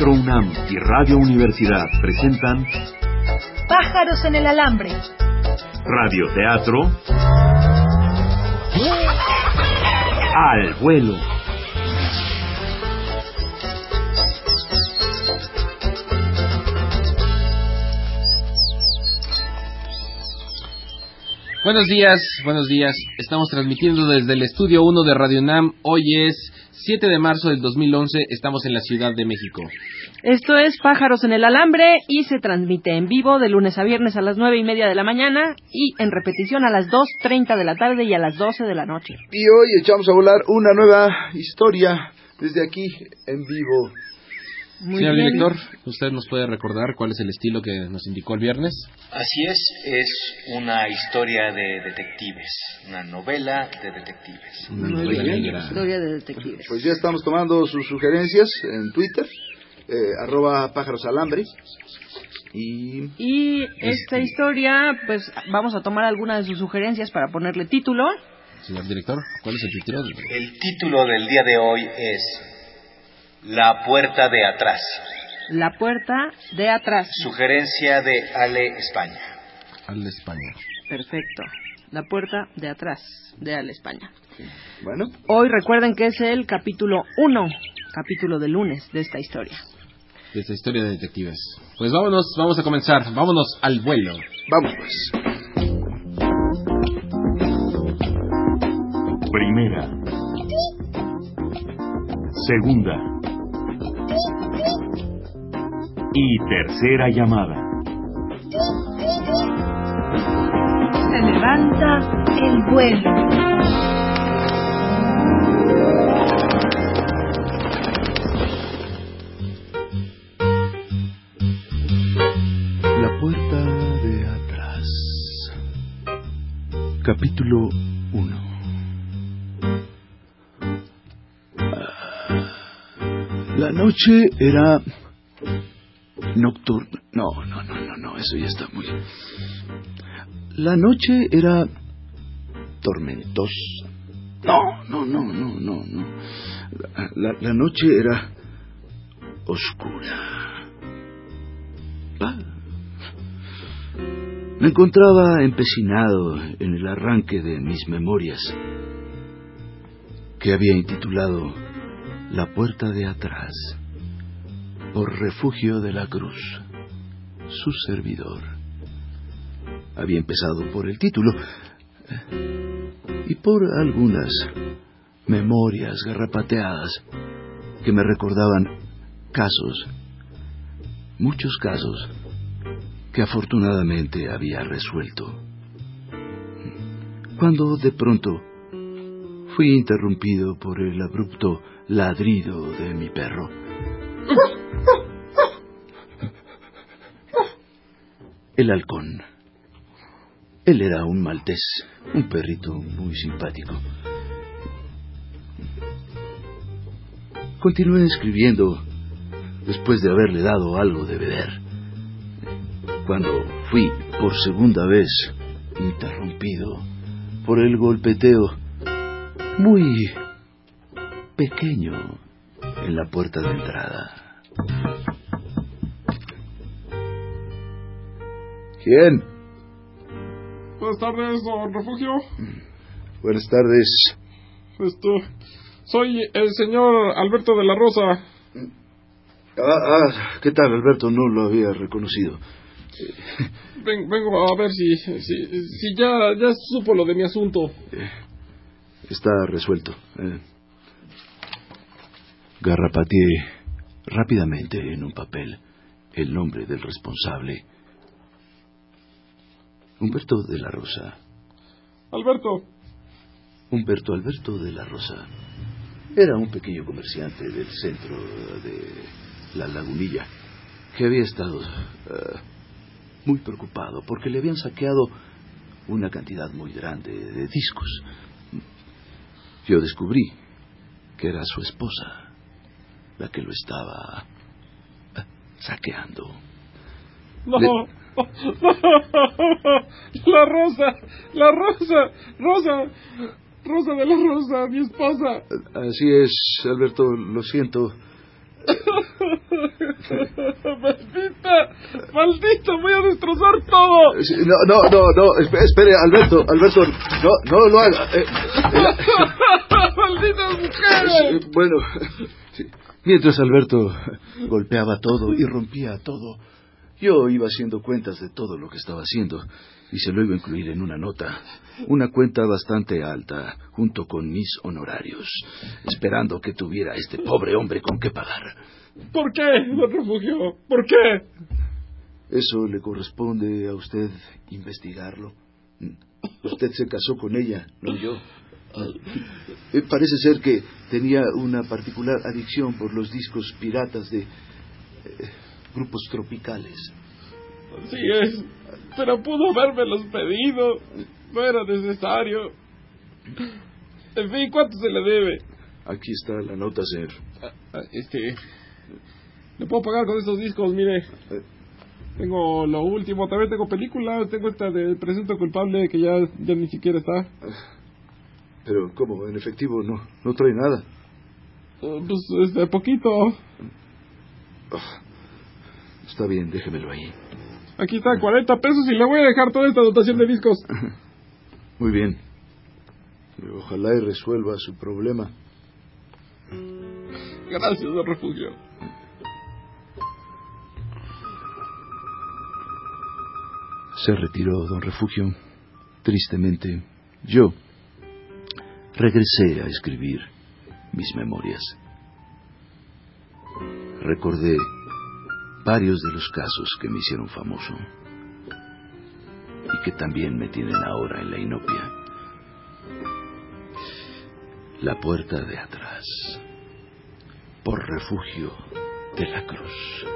Teatro UNAM y Radio Universidad presentan Pájaros en el alambre. Radio Teatro Al vuelo. Buenos días, buenos días. Estamos transmitiendo desde el estudio 1 de Radio UNAM. Hoy es 7 de marzo del 2011. Estamos en la Ciudad de México. Esto es Pájaros en el Alambre y se transmite en vivo de lunes a viernes a las nueve y media de la mañana y en repetición a las 2.30 de la tarde y a las 12 de la noche. Y hoy echamos a volar una nueva historia desde aquí en vivo. Muy Señor bien. director, ¿usted nos puede recordar cuál es el estilo que nos indicó el viernes? Así es, es una historia de detectives, una novela de detectives. Una Muy novela bien. negra. Historia de detectives. Pues ya estamos tomando sus sugerencias en Twitter, eh, arroba pájaros alambre. Y Y esta historia, pues vamos a tomar algunas de sus sugerencias para ponerle título. Señor director, ¿cuál es el título? El título del día de hoy es La puerta de atrás, La puerta de atrás. sugerencia de Ale España. Al España. Perfecto. La puerta de atrás de Al España. bueno, Hoy recuerden que es el capítulo 1, capítulo de lunes de esta historia. De esta historia de detectives. Pues vámonos, vamos a comenzar. Vámonos al vuelo. vamos pues. Primera. Segunda. Y tercera llamada. Se levanta el vuelo. Capítulo 1. La noche era nocturna. No, no, no, no, no, eso ya está muy. La noche era tormentosa. No, no, no, no, no, no. La, la noche era oscura. Me encontraba empecinado en el arranque de mis memorias, que había intitulado La puerta de atrás, por refugio de la cruz, su servidor. Había empezado por el título eh, y por algunas memorias garrapateadas que me recordaban casos muchos casos que afortunadamente había resuelto. Cuando de pronto fui interrumpido por el abrupto ladrido de mi perro. El halcón. Él era un maltés, un perrito muy simpático. Continué escribiendo después de haberle dado algo de beber. Cuando fui por segunda vez interrumpido por el golpeteo muy pequeño en la puerta de entrada. ¿Quién? Buenas tardes, don Refugio. Buenas tardes. Este, soy el señor Alberto de la Rosa. Ah, ah, ¿qué tal, Alberto? No lo había reconocido. Ven- vengo a ver si, si, si ya, ya supo lo de mi asunto. Está resuelto. Eh. Garrapateé rápidamente en un papel el nombre del responsable. Humberto de la Rosa. Alberto, Humberto Alberto de la Rosa. Era un pequeño comerciante del centro de la lagunilla que había estado eh, muy preocupado porque le habían saqueado una cantidad muy grande de discos. Yo descubrí que era su esposa la que lo estaba eh, saqueando. no. Le- La Rosa, la Rosa, Rosa, Rosa de la Rosa, mi esposa. Así es, Alberto, lo siento. ¡Maldita! ¡Maldita! ¡Voy a destrozar todo! No, no, no, no, espe- espere, Alberto, Alberto, no, no lo haga. Eh, ¡Malditas eh, mujeres! bueno, mientras Alberto golpeaba todo y rompía todo, yo iba haciendo cuentas de todo lo que estaba haciendo y se lo iba a incluir en una nota, una cuenta bastante alta, junto con mis honorarios, esperando que tuviera este pobre hombre con qué pagar. ¿Por qué, don Refugio? ¿Por qué? Eso le corresponde a usted investigarlo. Usted se casó con ella, no yo. Eh, Parece ser que tenía una particular adicción por los discos piratas de eh, grupos tropicales. Así es. Pero pudo haberme los pedido. No era necesario. En fin, ¿cuánto se le debe? Aquí está la nota, señor. Ah, ah, Este. Le puedo pagar con estos discos, mire. Tengo lo último, también tengo película, tengo esta de Presunto Culpable que ya, ya ni siquiera está. Pero, ¿cómo? En efectivo, no, no trae nada. Eh, Pues, este, poquito. Está bien, déjemelo ahí. Aquí está, 40 pesos y le voy a dejar toda esta dotación de discos. Muy bien. Ojalá y resuelva su problema. Gracias, don Refugio. Se retiró don Refugio. Tristemente, yo regresé a escribir mis memorias. Recordé varios de los casos que me hicieron famoso y que también me tienen ahora en la inopia. La puerta de atrás, por refugio de la cruz.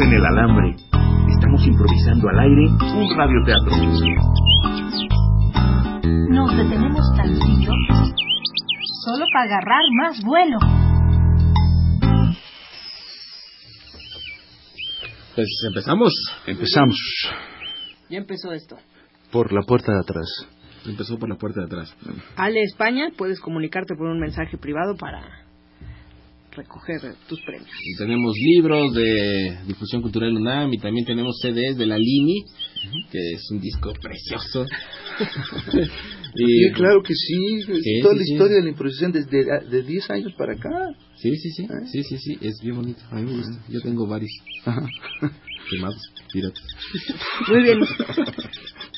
En el alambre. Estamos improvisando al aire un radioteatro. Nos detenemos tantito solo para agarrar más vuelo. Pues empezamos. Empezamos Ya empezó esto. por la puerta de atrás. Empezó por la puerta de atrás. Ale España, puedes comunicarte por un mensaje privado para recoger tus premios. Y tenemos libros de difusión cultural UNAM y también tenemos CDs de la Lini, que es un disco precioso. Sí, claro que sí. Toda sí, la sí. historia de la improvisación desde de 10 años para acá. Sí, sí, sí, ¿Eh? sí, sí, sí, es bien bonito, a mí me gusta. Yo tengo varios quemados, piratas. Muy bien.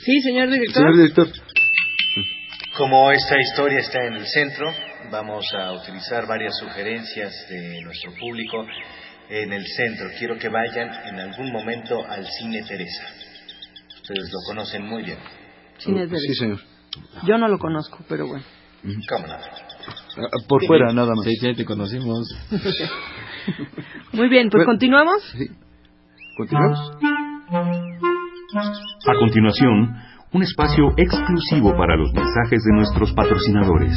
Sí, señor director. Señor director, Como esta historia está en el centro, vamos a utilizar varias sugerencias de nuestro público en el centro. Quiero que vayan en algún momento al Cine Teresa. Ustedes lo conocen muy bien. Cines de sí, señor. Yo no lo conozco, pero bueno. ¿Cómo no? Ah, Por fuera, nada más. Sí, sí, te conocimos. Muy bien, pues Bueno. continuamos. Sí. ¿Continuamos? A continuación, un espacio exclusivo para los mensajes de nuestros patrocinadores.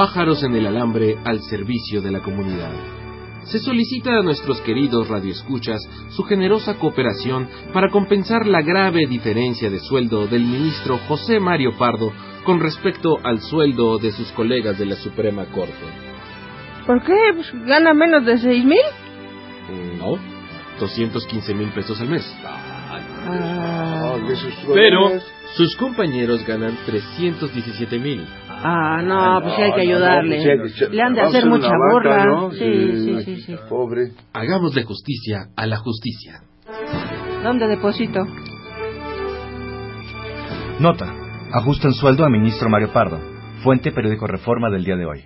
Pájaros en el alambre al servicio de la comunidad. Se solicita a nuestros queridos radioescuchas su generosa cooperación para compensar la grave diferencia de sueldo del ministro José Mario Pardo con respecto al sueldo de sus colegas de la Suprema Corte. ¿Por qué? Pues, ¿Gana menos de seis mil? No, 215 mil pesos al mes. Ah, Pero. Sus compañeros ganan 317 mil. ah, no, pues sí hay que No, no, ayudarle. pues Le han de hacer mucha. Sí, sí, sí, sí. Pobre. Hagámosle justicia a la justicia. ¿Dónde deposito? Nota. Ajustan sueldo a ministro Mario Pardo. Fuente Periódico Reforma del día de hoy.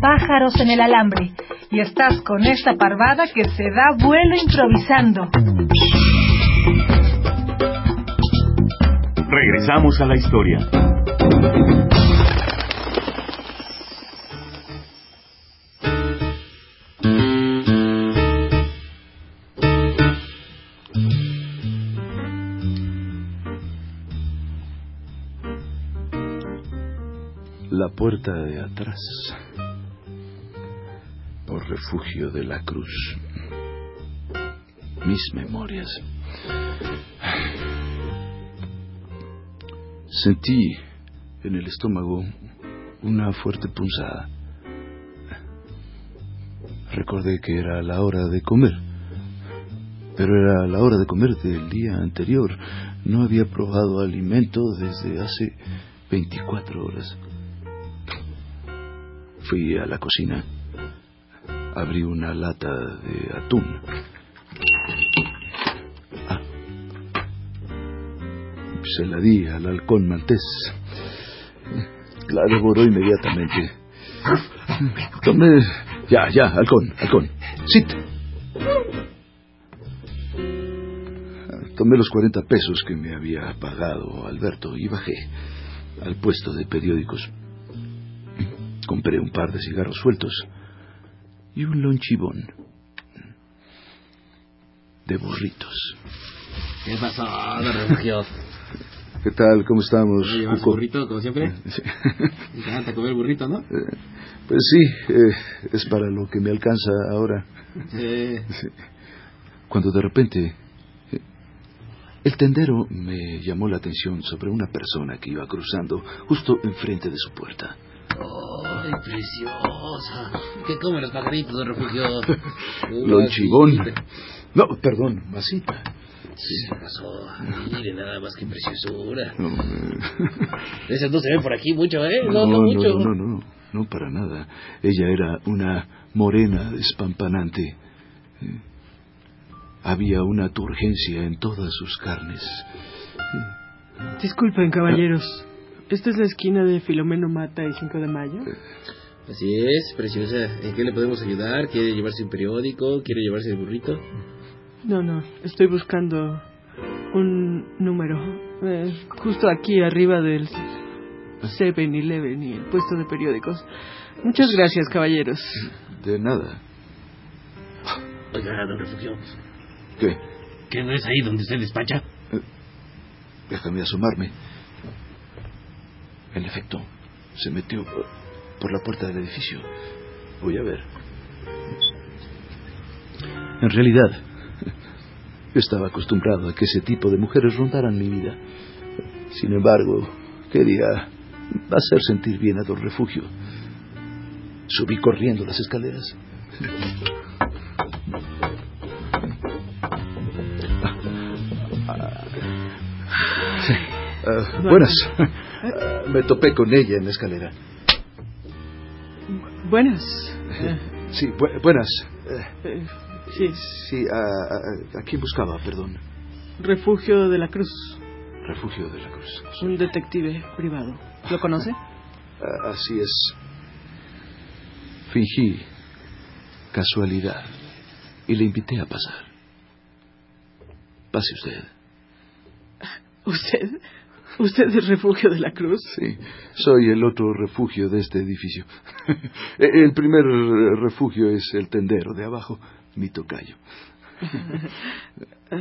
pájaros en el alambre y estás con esta parvada que se da vuelo improvisando. Regresamos a la historia. Puerta de atrás. Por refugio de la cruz. Mis memorias. Sentí en el estómago una fuerte punzada. Recordé que era la hora de comer. Pero era la hora de comer del día anterior. No había probado alimento desde hace 24 horas. Fui a la cocina. Abrí una lata de atún. Ah. Se la di al halcón maltés. La devoró inmediatamente. Tomé... Ya, ya, halcón, halcón. Sit. Tomé los 40 pesos que me había pagado Alberto y bajé al puesto de periódicos. Compré un par de cigarros sueltos y un lonchibón de burritos. ¿Qué pasó, don Refugio? ¿Qué tal? ¿Cómo estamos? ¿Llevas burrito, como siempre? Sí. ¿Te encanta comer burrito, no? Eh, Pues sí, eh, es para lo que me alcanza ahora. Sí. Sí. Cuando de repente eh, el tendero me llamó la atención sobre una persona que iba cruzando justo enfrente de su puerta. ¡Ay, preciosa! ¿Qué comen los pajaritos, don Refugio? Lonchibón. No, perdón, masita. ¿Qué pasó? Mire, nada más que preciosura. No, eh, Esas no se ven por aquí mucho, ¿eh? No, no, no, mucho. no, no, no, no, para nada. Ella era una morena despampanante. Eh, Había una turgencia en todas sus carnes. Disculpen, caballeros. ¿Esta es la esquina de Filomeno Mata y 5 de Mayo? Así es, preciosa. ¿En qué le podemos ayudar? ¿Quiere llevarse un periódico? ¿Quiere llevarse el burrito? No, no. Estoy buscando un número. eh, justo aquí arriba del 7-Eleven y el puesto de periódicos. Muchas gracias, caballeros. De nada. Oiga, don Refugio, ¿Qué? ¿qué no es ahí donde usted despacha? Déjame asomarme. En efecto, se metió por la puerta del edificio. Voy a ver. En realidad, estaba acostumbrado a que ese tipo de mujeres rondaran mi vida. Sin embargo, quería hacer sentir bien a Don Refugio. Subí corriendo las escaleras. Ah, buenas. Me topé con ella en la escalera. Buenas. Sí, bu- buenas. Sí, Sí, a, a- ¿a quién buscaba? Perdón. Refugio de la Cruz. Refugio de la Cruz. Un detective privado. ¿Lo conoce? Así es. Fingí casualidad y le invité a pasar. Pase usted. ¿Usted? ¿Usted es Refugio de la Cruz? Sí, soy el otro refugio de este edificio. el primer refugio es el tendero de abajo, mi tocayo.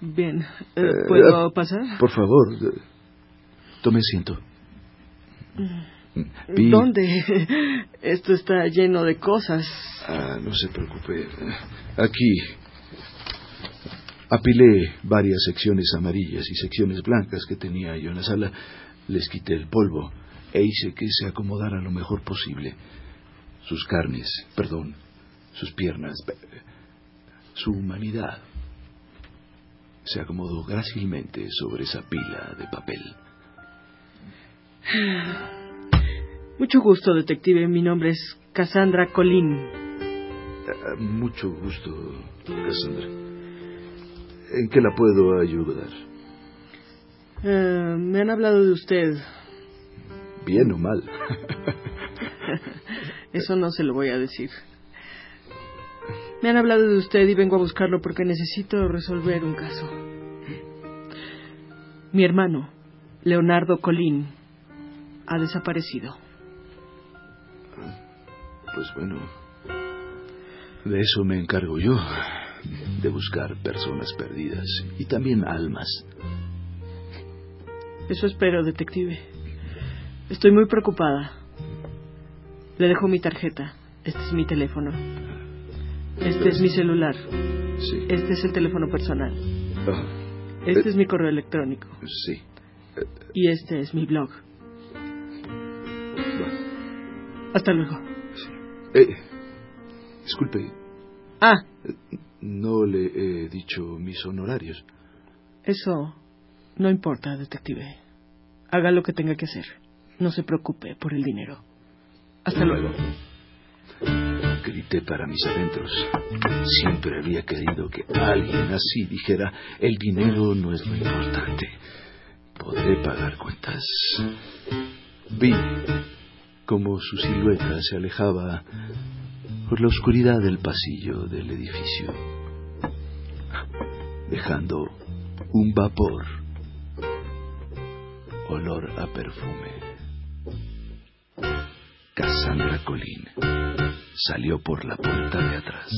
Bien. eh, Eh, ¿Puedo pasar? Por favor, eh, tome asiento. Vi- ¿Dónde? Esto está lleno de cosas. Ah, no se preocupe. Aquí apilé varias secciones amarillas y secciones blancas que tenía yo en la sala. Les quité el polvo e hice que se acomodara lo mejor posible. Sus carnes, perdón, sus piernas, eh, su humanidad. Se acomodó grácilmente sobre esa pila de papel. Mucho gusto, detective. Mi nombre es Cassandra Colín. Ah, mucho gusto, Cassandra. ¿En qué la puedo ayudar? Eh, me han hablado de usted. ¿Bien o mal? Eso no se lo voy a decir. Me han hablado de usted y vengo a buscarlo porque necesito resolver un caso. Mi hermano, Leonardo Colín ha desaparecido. Pues bueno, de eso me encargo yo, de buscar personas perdidas y también almas. Eso espero, detective. Estoy muy preocupada. Le dejo mi tarjeta. Este es mi teléfono. Este es mi celular. Sí. Este es el teléfono personal. Ah, Este eh, es mi correo electrónico. Sí. Y este es mi blog. Hasta luego. Eh, disculpe, Ah, no le he dicho mis honorarios. eso no importa, detective. Haga lo que tenga que hacer. No se preocupe por el dinero. Hasta luego. Grité para mis adentros. Siempre había querido que alguien así dijera, el dinero no es lo importante. Podré pagar cuentas. Vi cómo su silueta se alejaba por la oscuridad del pasillo del edificio, dejando un vapor, olor a perfume. Cassandra Colín salió por la puerta de atrás.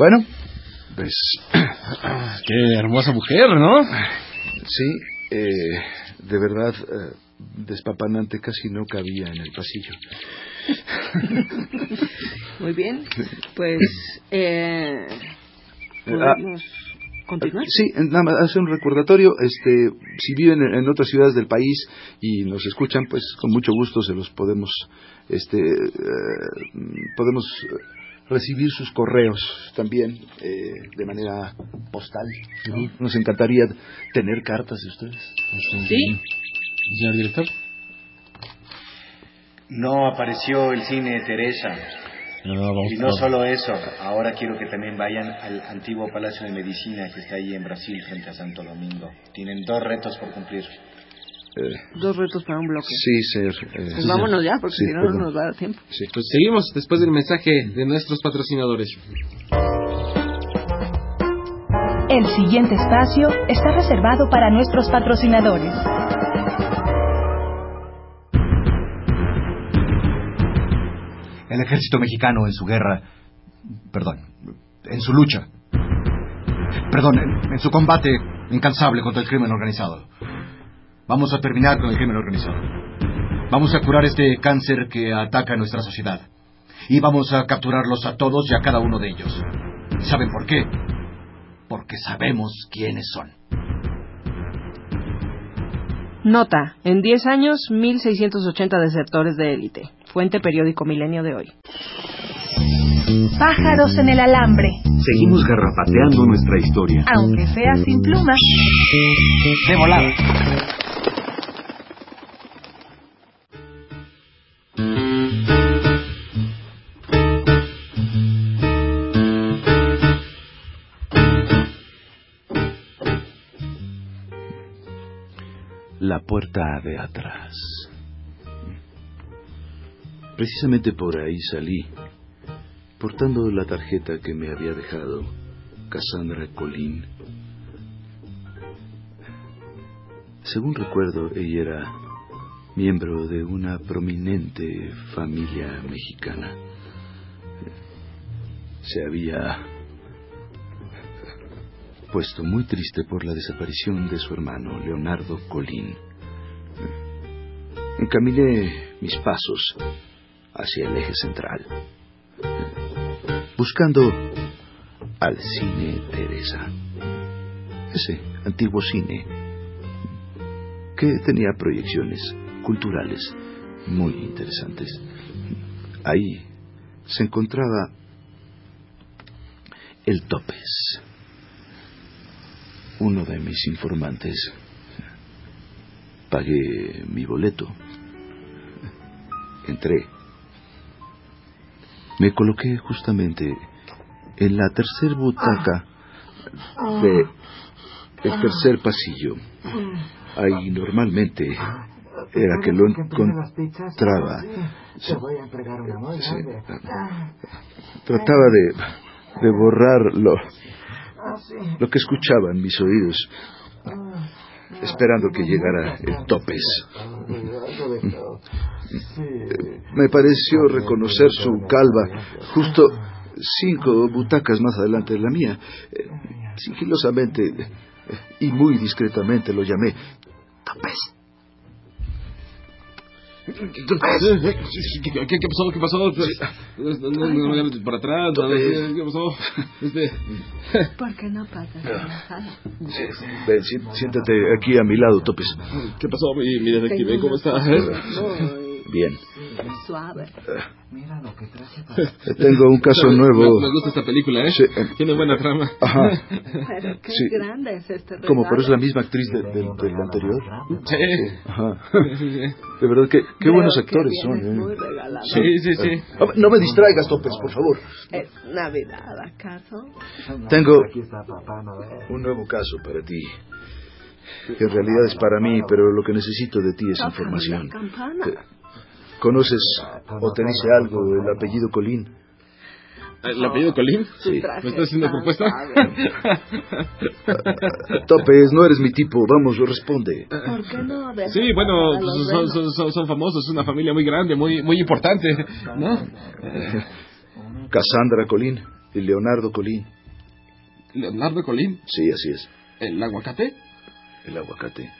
Bueno, Pues Qué hermosa mujer, ¿no? sí, eh, de verdad, eh, despapanante casi no cabía en el pasillo. Muy bien. Pues, eh, Ah, ¿podemos continuar? Sí, nada más hace un recordatorio. Este, si viven en, en otras ciudades del país y nos escuchan, pues con mucho gusto se los podemos, este, eh, podemos eh, recibir sus correos también eh, de manera postal. ¿no? Nos encantaría tener cartas de ustedes. Sí. Señor director. No apareció el cine Teresa. No, vamos Y no solo eso, ahora quiero que también vayan al antiguo Palacio de Medicina que está ahí en Brasil frente a Santo Domingo. Tienen dos retos por cumplir. Eh, Dos retos para un bloque. sí, ser. eh, Pues vámonos ya, porque sí, si no, perdón. no nos va a dar tiempo. Sí. Pues seguimos después del mensaje de nuestros patrocinadores. El siguiente espacio está reservado para nuestros patrocinadores. El ejército mexicano en su guerra, perdón, en su lucha, perdón, en, en su combate incansable contra el crimen organizado. Vamos a terminar con el crimen organizado. Vamos a curar este cáncer que ataca a nuestra sociedad. Y vamos a capturarlos a todos y a cada uno de ellos. ¿Y saben por qué? Porque sabemos quiénes son. Nota, en 10 años, 1.680 desertores de élite. Fuente periódico Milenio de hoy. Pájaros en el alambre, Seguimos garrapateando nuestra historia. aunque sea sin pluma. De volada. La puerta de atrás. Precisamente por ahí salí, portando la tarjeta que me había dejado Cassandra Colín. Según recuerdo, ella era miembro de una prominente familia mexicana. Se había puesto muy triste por la desaparición de su hermano, Leonardo Colín. Encaminé mis pasos hacia el eje central, buscando al cine Teresa, ese antiguo cine que tenía proyecciones culturales muy interesantes. Ahí se encontraba el Topes, uno de mis informantes. Pagué mi boleto. Entré. Me coloqué justamente en la tercer butaca de el tercer pasillo. Ahí normalmente era que lo encontraba. Sí. Trataba de, de borrar lo que escuchaba en mis oídos, esperando que llegara el topes. Me pareció reconocer su calva justo cinco butacas más adelante de la mía. Eh, Sigilosamente y muy discretamente lo llamé Topes. ¿Qué, qué, qué pasó? ¿Qué pasó? No, no, no, no, no, para atrás. ¿Qué pasó? Este... ¿Por qué no pasas relajada? Ven, sí, siéntate aquí a mi lado, Topes. ¿Qué pasó, mi, mi detective? ¿Cómo está? Bien. Suave. Tengo un caso Me, nuevo. me gusta esta película, ¿eh? Sí, eh. Tiene buena trama. Ajá. Pero qué Sí. grande es este regalo. ¿Cómo? ¿Pero es la misma actriz de- del, del anterior? Sí. Ajá. De verdad, que, qué Creo buenos que actores vienes son. ¿eh? muy regalado. Sí, sí, sí. Ah, No me distraigas, Topes, por favor. ¿Es Navidad, acaso? Tengo un nuevo caso para ti. Que en realidad es para mí, pero lo que necesito de ti es información. ¿Conoces o te dice algo el apellido Colín? ¿El apellido Colín? Sí. ¿Me estás haciendo propuesta? Topes, no eres mi tipo. Vamos, responde. ¿Por qué no Sí, bueno, son, son, son, son famosos, es una familia muy grande, muy, muy importante, ¿no? Cassandra Colín y Leonardo Colín. Leonardo Colín, Sí, así es. el aguacate. El aguacate.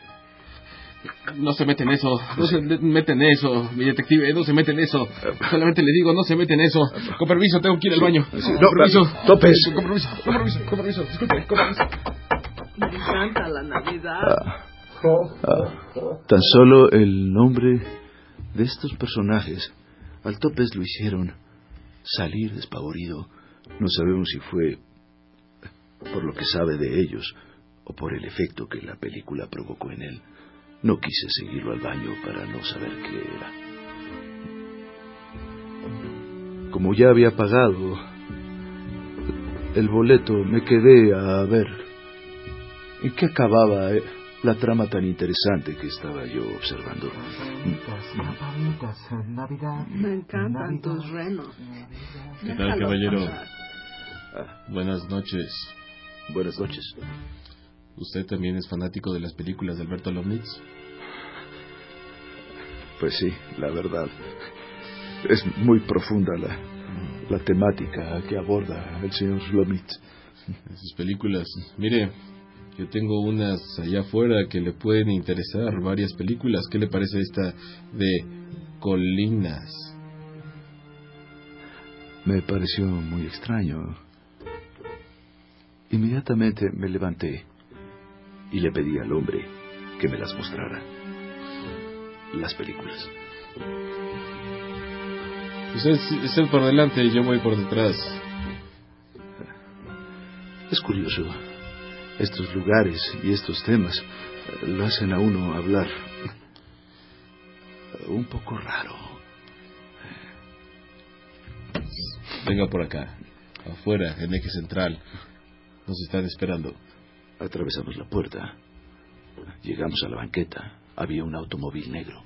No se mete en eso, no se de- mete en eso, mi detective, no se mete en eso. Solamente le digo, no se mete en eso. Con permiso, tengo que ir al baño. Con no, permiso. Topes. Con permiso, con permiso, con permiso. Disculpe, con permiso. Me encanta la Navidad. Ah, tan solo el nombre de estos personajes al Topes lo hicieron salir despavorido. No sabemos si fue por lo que sabe de ellos o por el efecto que la película provocó en él. No quise seguirlo al baño para no saber qué era. Como ya había pagado el boleto, me quedé a ver en qué acababa eh, la trama tan interesante que estaba yo observando. Me encantan tus renos. ¿Qué tal, caballero? Buenas noches. Buenas noches. ¿Usted también es fanático de las películas de Alberto Lomnitz? Pues sí, la verdad. Es muy profunda la, la temática que aborda el señor Lomit. Sus películas. Mire, yo tengo unas allá afuera que le pueden interesar, varias películas. ¿Qué le parece esta de Colinas? Me pareció muy extraño. Inmediatamente me levanté y le pedí al hombre que me las mostrara. Las películas. Usted, usted por delante y yo voy por detrás. Es curioso. Estos lugares y estos temas lo hacen a uno hablar un poco raro. Venga por acá, afuera, en eje central. Nos están esperando. Atravesamos la puerta. Llegamos a la banqueta. Había un automóvil negro.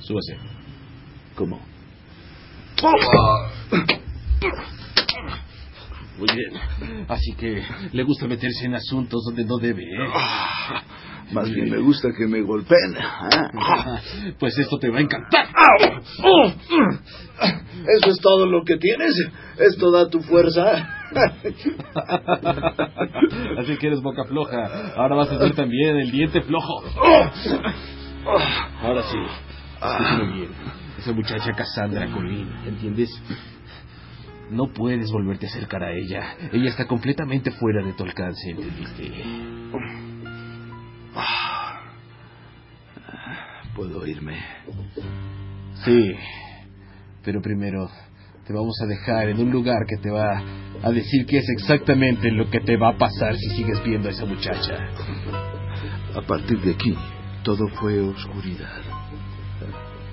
Súbase. ¿Cómo? Muy bien. Así que le gusta meterse en asuntos donde no debe, ¿eh? Más bien me gusta que me golpeen. ¿ah? Pues esto te va a encantar. ¿Eso es todo lo que tienes? ¿Esto da tu fuerza? Así que eres boca floja. Ahora vas a ser también el diente flojo. Ahora sí. Escúchame bien. Esa muchacha Cassandra Colín, ¿entiendes? No puedes volverte a acercar a ella. Ella está completamente fuera de tu alcance, ¿entendiste? Puedo irme. Sí. Pero primero te vamos a dejar en un lugar que te va a decir qué es exactamente lo que te va a pasar si sigues viendo a esa muchacha. A partir de aquí, todo fue oscuridad.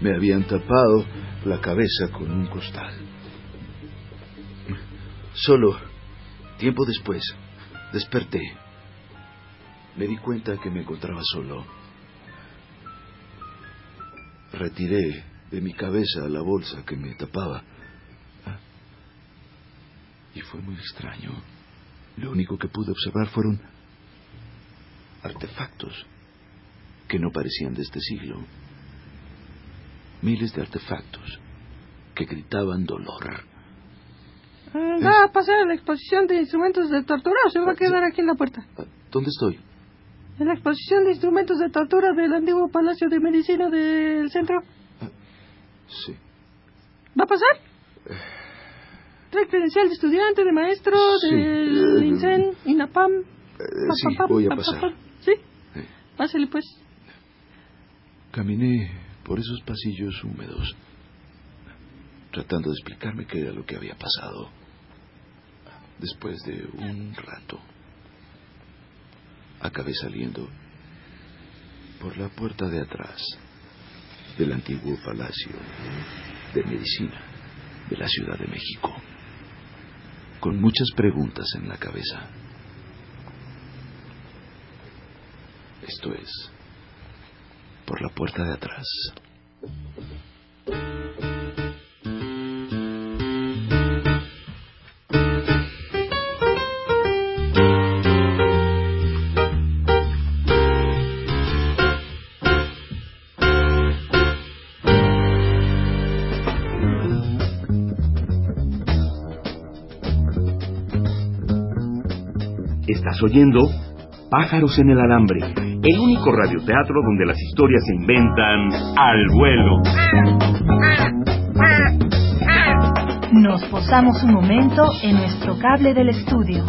Me habían tapado la cabeza con un costal. Solo tiempo después desperté me di cuenta que me encontraba solo. Retiré de mi cabeza la bolsa que me tapaba. Ah. Y fue muy extraño. Lo único que pude observar fueron artefactos que no parecían de este siglo. Miles de artefactos que gritaban dolor. Ah, Va a pasar a la exposición de instrumentos de tortura o se va a quedar aquí en la puerta. Ah, ¿Dónde estoy? En la exposición de instrumentos de tortura del antiguo Palacio de Medicina del centro. Sí. ¿Va a pasar? Trae credencial de estudiante, de maestro, Sí, del INSEN, INAPAM. Eh, sí, voy a pasar. ¿Sí? Sí. Pásale pues. Caminé por esos pasillos húmedos, tratando de explicarme qué era lo que había pasado. Después de un rato, acabé saliendo por la puerta de atrás del antiguo Palacio de Medicina de la Ciudad de México, con muchas preguntas en la cabeza. Esto es, por la puerta de atrás. Oyendo Pájaros en el Alambre, el único radioteatro donde las historias se inventan al vuelo. Nos posamos un momento en nuestro cable del estudio.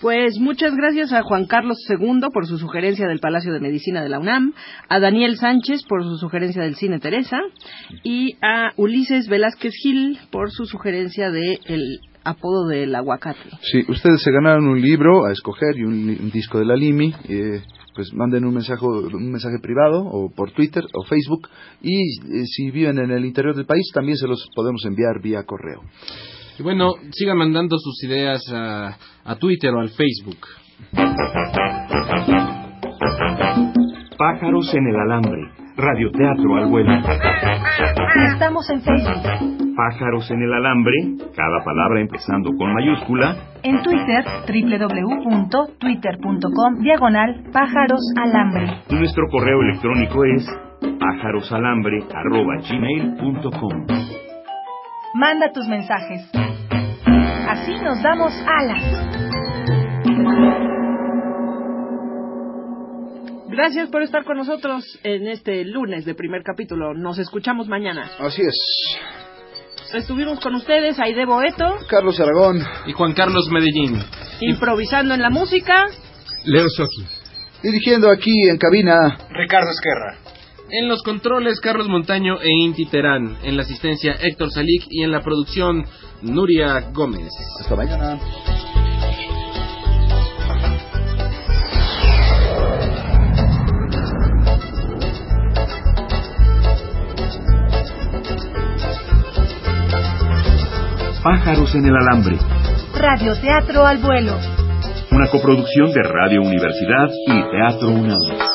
Pues muchas gracias a Juan Carlos II por su sugerencia del Palacio de Medicina de la UNAM, a Daniel Sánchez por su sugerencia del Cine Teresa y a Ulises Velázquez Gil por su sugerencia del apodo del aguacate. Sí, ustedes se ganaron un libro a escoger y un disco de la Limi. eh, pues manden un mensaje, un mensaje privado o por Twitter o Facebook. Y eh, si viven en el interior del país, también se los podemos enviar vía correo. Y bueno, sigan mandando sus ideas a, a Twitter o al Facebook. Pájaros en el Alambre, radioteatro al vuelo. Estamos en Facebook, Pájaros en el Alambre, cada palabra empezando con mayúscula, en Twitter, www.twitter.com, diagonal, pájaros alambre. y nuestro correo electrónico es pájarosalambre.gmail.com Manda tus mensajes. Así nos damos alas. Gracias por estar con nosotros en este lunes de primer capítulo. Nos escuchamos mañana. Así es. Estuvimos con ustedes, Aide Boeto, Carlos Aragón. Y Juan Carlos Medellín. improvisando en la música. Leo Sotis. Dirigiendo aquí en cabina. Ricardo Esquerra. En los controles, Carlos Montaño e Inti Terán. En la asistencia, Héctor Salik. Y en la producción, Nuria Gómez. Hasta mañana. Pájaros en el Alambre, Radioteatro al vuelo. una coproducción de Radio Universidad y Teatro UNAM.